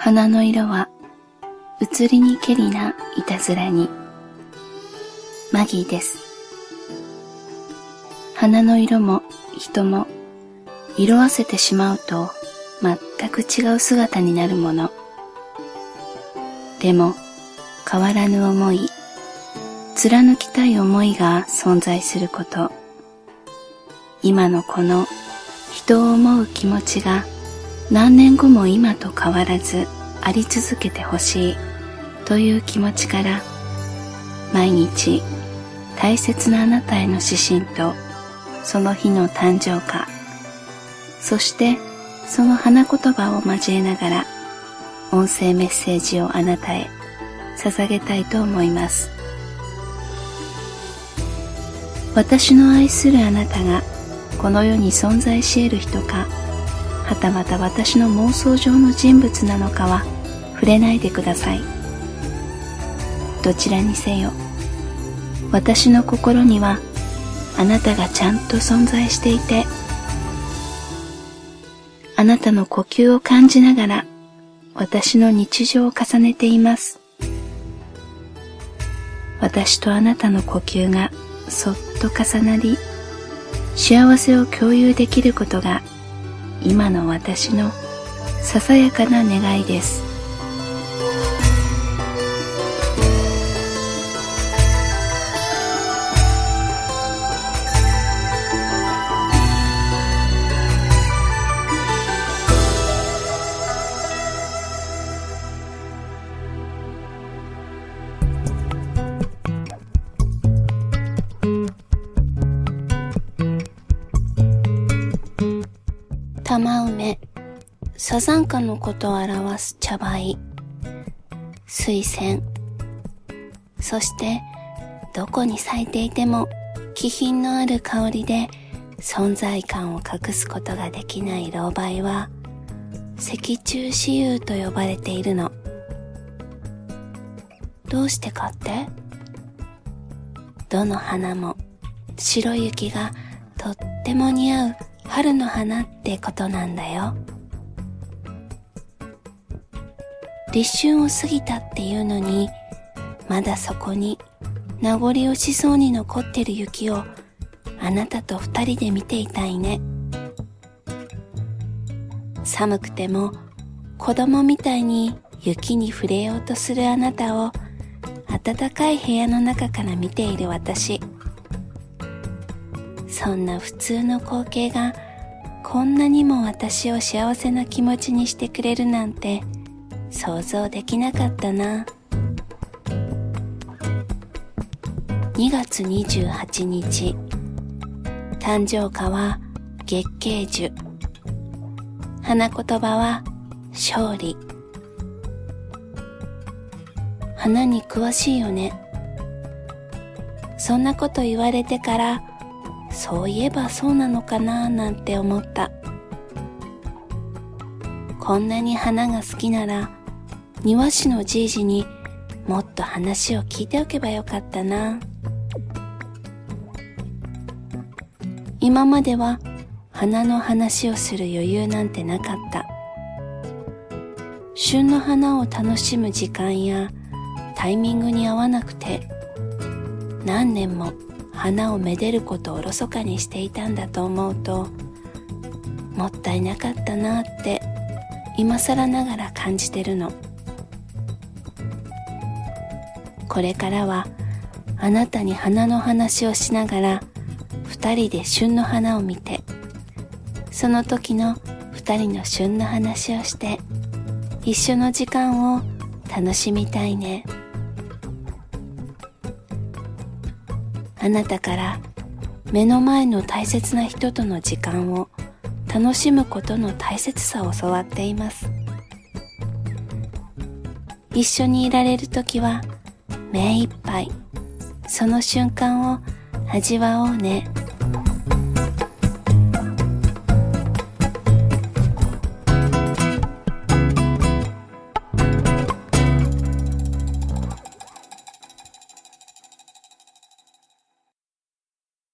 花の色は移りにけりないたずらに。マギーです。花の色も人も色あせてしまうと全く違う姿になるもの。でも変わらぬ思い貫きたい思いが存在すること。今のこの人を思う気持ちが何年後も今と変わらずあり続けてほしいという気持ちから毎日大切なあなたへの指針とその日の誕生花そしてその花言葉を交えながら音声メッセージをあなたへ捧げたいと思います。私の愛するあなたがこの世に存在し得る人かはたまた私の妄想上の人物なのかは触れないでください。どちらにせよ私の心にはあなたがちゃんと存在していてあなたの呼吸を感じながら私の日常を重ねています。私とあなたの呼吸がそっと重なり幸せを共有できることが今の私のささやかな願いです。玉梅、サザンカのことを表す茶梅、水仙、そしてどこに咲いていても気品のある香りで存在感を隠すことができない老梅は石中私有と呼ばれているの。どうしてかって？どの花も白雪がとっても似合う春の花ってことなんだよ。立春を過ぎたっていうのにまだそこに名残惜しそうに残ってる雪をあなたと二人で見ていたいね。寒くても子供みたいに雪に触れようとするあなたを暖かい部屋の中から見ている私。そんな普通の光景がこんなにも私を幸せな気持ちにしてくれるなんて想像できなかったな。2月28日誕生花は月桂樹。花言葉は勝利。花に詳しいよね。そんなこと言われてからそういえばそうなのかななんて思った。こんなに花が好きなら庭師のじいじにもっと話を聞いておけばよかったな。今までは花の話をする余裕なんてなかった。旬の花を楽しむ時間やタイミングに合わなくて何年も花をめでることをおろそかにしていたんだと思うともったいなかったなって今更ながら感じてるのこれからはあなたに花の話をしながら二人で旬の花を見てその時の二人の旬の話をして一緒の時間を楽しみたいね。あなたから目の前の大切な人との時間を楽しむことの大切さを教わっています。一緒にいられる時は目いっぱい。その瞬間を味わおうね。